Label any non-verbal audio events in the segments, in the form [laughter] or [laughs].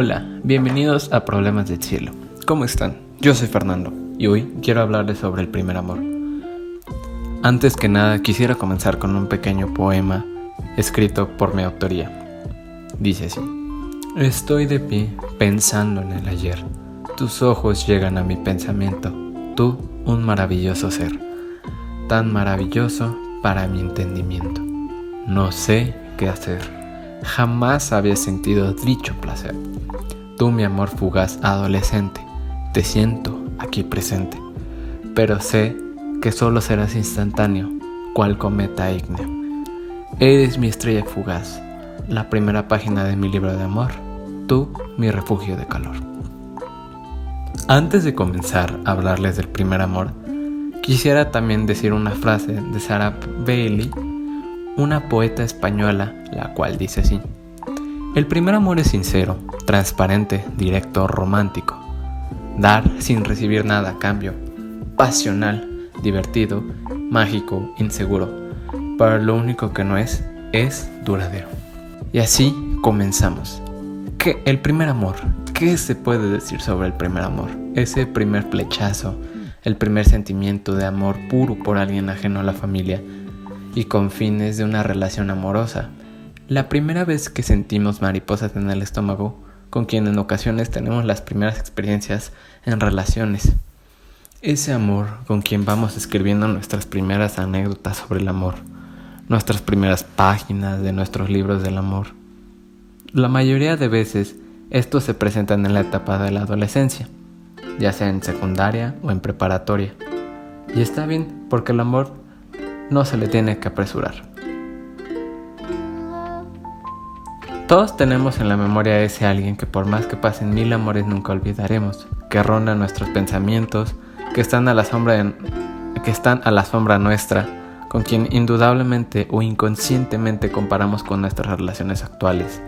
Hola, bienvenidos a Problemas del Cielo. ¿Cómo están? Yo soy Fernando y hoy quiero hablarles sobre el primer amor. Antes que nada quisiera comenzar con un pequeño poema escrito por mi autoría. Dice así. Estoy de pie pensando en el ayer. Tus ojos llegan a mi pensamiento. Tú, un maravilloso ser. Tan maravilloso para mi entendimiento. No sé qué hacer. Jamás había sentido dicho placer. Tú, mi amor fugaz adolescente, te siento aquí presente. Pero sé que solo serás instantáneo, cual cometa ígneo. Eres mi estrella fugaz, la primera página de mi libro de amor, tú mi refugio de calor. Antes de comenzar a hablarles del primer amor, quisiera también decir una frase de Sarah Bailey, una poeta española, la cual dice así. El primer amor es sincero, transparente, directo, romántico. Dar sin recibir nada a cambio, pasional, divertido, mágico, inseguro, pero lo único que no es es duradero. Y así comenzamos. ¿Qué? El primer amor. ¿Qué se puede decir sobre el primer amor? Ese primer flechazo, el primer sentimiento de amor puro por alguien ajeno a la familia y con fines de una relación amorosa. La primera vez que sentimos mariposas en el estómago, con quien en ocasiones tenemos las primeras experiencias en relaciones. Ese amor con quien vamos escribiendo nuestras primeras anécdotas sobre el amor, nuestras primeras páginas de nuestros libros del amor. La mayoría de veces estos se presentan en la etapa de la adolescencia, ya sea en secundaria o en preparatoria. Y está bien porque el amor no se le tiene que apresurar. Todos tenemos en la memoria ese alguien que por más que pasen mil amores nunca olvidaremos, que ronda nuestros pensamientos, que están a la sombra que están a la sombra nuestra, con quien indudablemente o inconscientemente comparamos con nuestras relaciones actuales.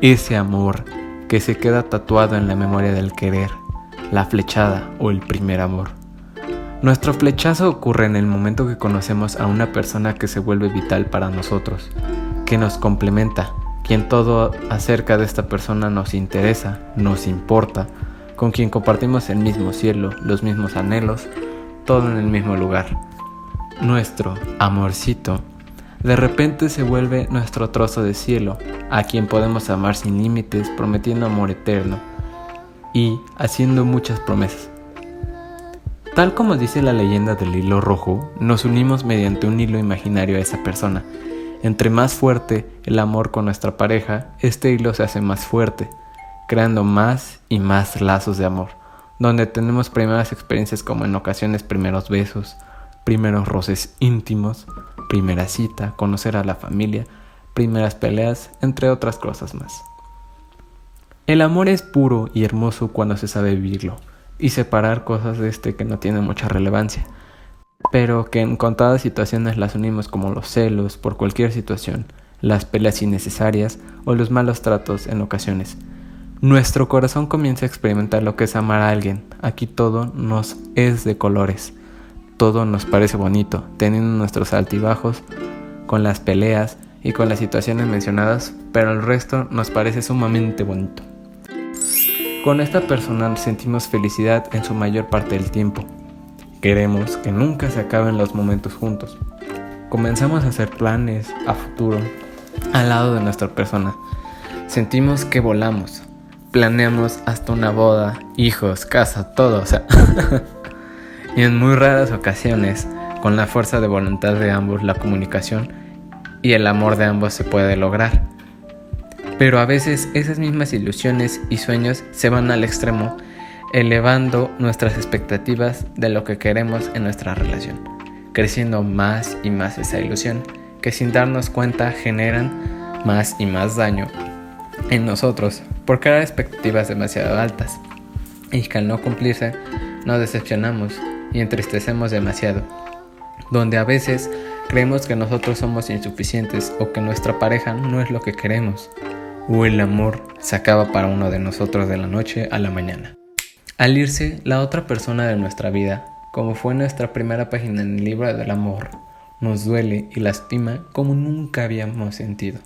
Ese amor que se queda tatuado en la memoria del querer, la flechada o el primer amor. Nuestro flechazo ocurre en el momento que conocemos a una persona que se vuelve vital para nosotros, que nos complementa, quien todo acerca de esta persona nos interesa, nos importa, con quien compartimos el mismo cielo, los mismos anhelos, todo en el mismo lugar. Nuestro amorcito de repente se vuelve nuestro trozo de cielo, a quien podemos amar sin límites, prometiendo amor eterno y haciendo muchas promesas. Tal como dice la leyenda del hilo rojo, nos unimos mediante un hilo imaginario a esa persona. Entre más fuerte el amor con nuestra pareja, este hilo se hace más fuerte, creando más y más lazos de amor, donde tenemos primeras experiencias como en ocasiones primeros besos, primeros roces íntimos, primera cita, conocer a la familia, primeras peleas, entre otras cosas más. El amor es puro y hermoso cuando se sabe vivirlo y separar cosas de este que no tienen mucha relevancia, pero que en contadas situaciones las unimos como los celos por cualquier situación, las peleas innecesarias o los malos tratos en ocasiones, nuestro corazón comienza a experimentar lo que es amar a alguien. Aquí todo nos es de colores. Todo nos parece bonito, teniendo nuestros altibajos, con las peleas y con las situaciones mencionadas, pero el resto nos parece sumamente bonito. Con esta persona sentimos felicidad en su mayor parte del tiempo. Queremos que nunca se acaben los momentos juntos. Comenzamos a hacer planes a futuro al lado de nuestra persona. Sentimos que volamos, planeamos hasta una boda, hijos, casa, todo, y [laughs] en muy raras ocasiones, con la fuerza de voluntad de ambos, la comunicación y el amor de ambos se puede lograr. Pero a veces esas mismas ilusiones y sueños se van al extremo, elevando nuestras expectativas de lo que queremos en nuestra relación, creciendo más y más esa ilusión, que sin darnos cuenta generan más y más daño en nosotros por crear expectativas demasiado altas y que al no cumplirse nos decepcionamos y entristecemos demasiado, donde a veces creemos que nosotros somos insuficientes o que nuestra pareja no es lo que queremos, o el amor se acaba para uno de nosotros de la noche a la mañana. Al irse la otra persona de nuestra vida, como fue nuestra primera página en el libro del amor, nos duele y lastima como nunca habíamos sentido.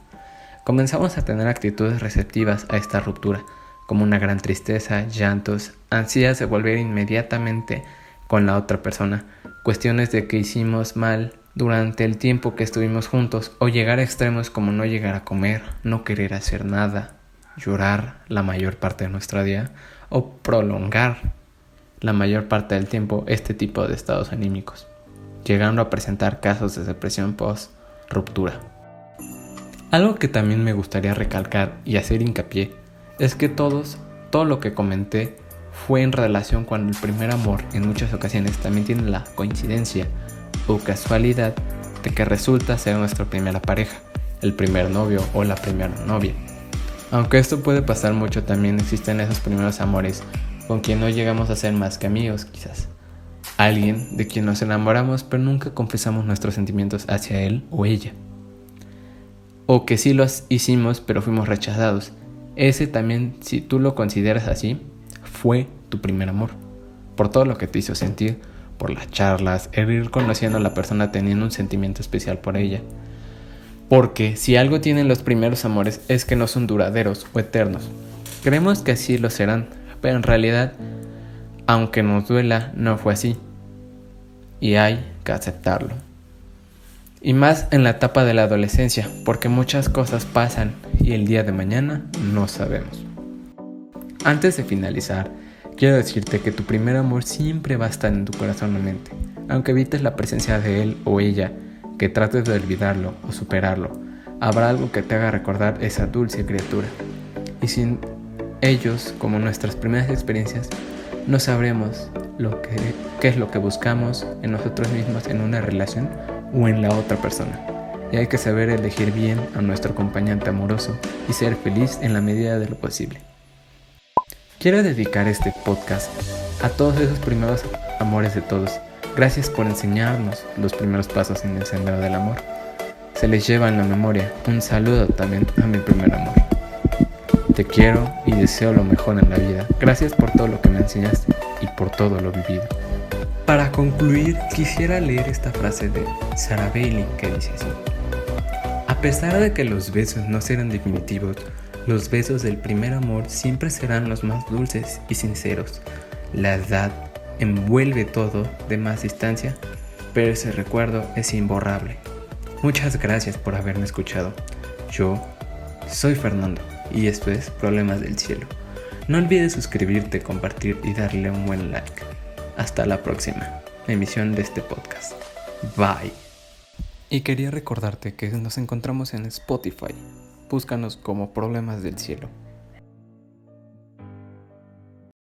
Comenzamos a tener actitudes receptivas a esta ruptura, como una gran tristeza, llantos, ansias de volver inmediatamente con la otra persona, cuestiones de que hicimos mal durante el tiempo que estuvimos juntos o llegar a extremos como no llegar a comer, no querer hacer nada, llorar la mayor parte de nuestro día o prolongar la mayor parte del tiempo este tipo de estados anímicos, llegando a presentar casos de depresión post ruptura. Algo que también me gustaría recalcar y hacer hincapié es que todos, todo lo que comenté fue en relación cuando el primer amor en muchas ocasiones también tiene la coincidencia o casualidad de que resulta ser nuestra primera pareja, el primer novio o la primera novia. Aunque esto puede pasar mucho, también existen esos primeros amores con quien no llegamos a ser más que amigos, quizás. Alguien de quien nos enamoramos pero nunca confesamos nuestros sentimientos hacia él o ella. O que sí los hicimos pero fuimos rechazados. Ese también, si tú lo consideras así, fue tu primer amor. Por todo lo que te hizo sentir, por las charlas, el ir conociendo a la persona teniendo un sentimiento especial por ella. Porque si algo tienen los primeros amores es que no son duraderos o eternos. Creemos que así lo serán, pero en realidad, aunque nos duela, no fue así. Y hay que aceptarlo. Y más en la etapa de la adolescencia, porque muchas cosas pasan y el día de mañana no sabemos. Antes de finalizar, quiero decirte que tu primer amor siempre va a estar en tu corazón o mente, aunque evites la presencia de él o ella, que trates de olvidarlo o superarlo, habrá algo que te haga recordar esa dulce criatura. Y sin ellos, como nuestras primeras experiencias, no sabremos lo que, qué es lo que buscamos en nosotros mismos en una relación o en la otra persona. Y hay que saber elegir bien a nuestro acompañante amoroso y ser feliz en la medida de lo posible. Quiero dedicar este podcast a todos esos primeros amores de todos. Gracias por enseñarnos los primeros pasos en el sendero del amor. Se les lleva en la memoria un saludo también a mi primer amor. Te quiero y deseo lo mejor en la vida. Gracias por todo lo que me enseñaste y por todo lo vivido. Para concluir, quisiera leer esta frase de Sarah Bailey que dice así. A pesar de que los besos no serán definitivos, los besos del primer amor siempre serán los más dulces y sinceros. La edad envuelve todo de más distancia, pero ese recuerdo es imborrable. Muchas gracias por haberme escuchado. Yo soy Fernando y esto es Problemas del Cielo. No olvides suscribirte, compartir y darle un buen like. Hasta la próxima emisión de este podcast. Bye. Y quería recordarte que nos encontramos en Spotify. Búscanos como Problemas del Cielo.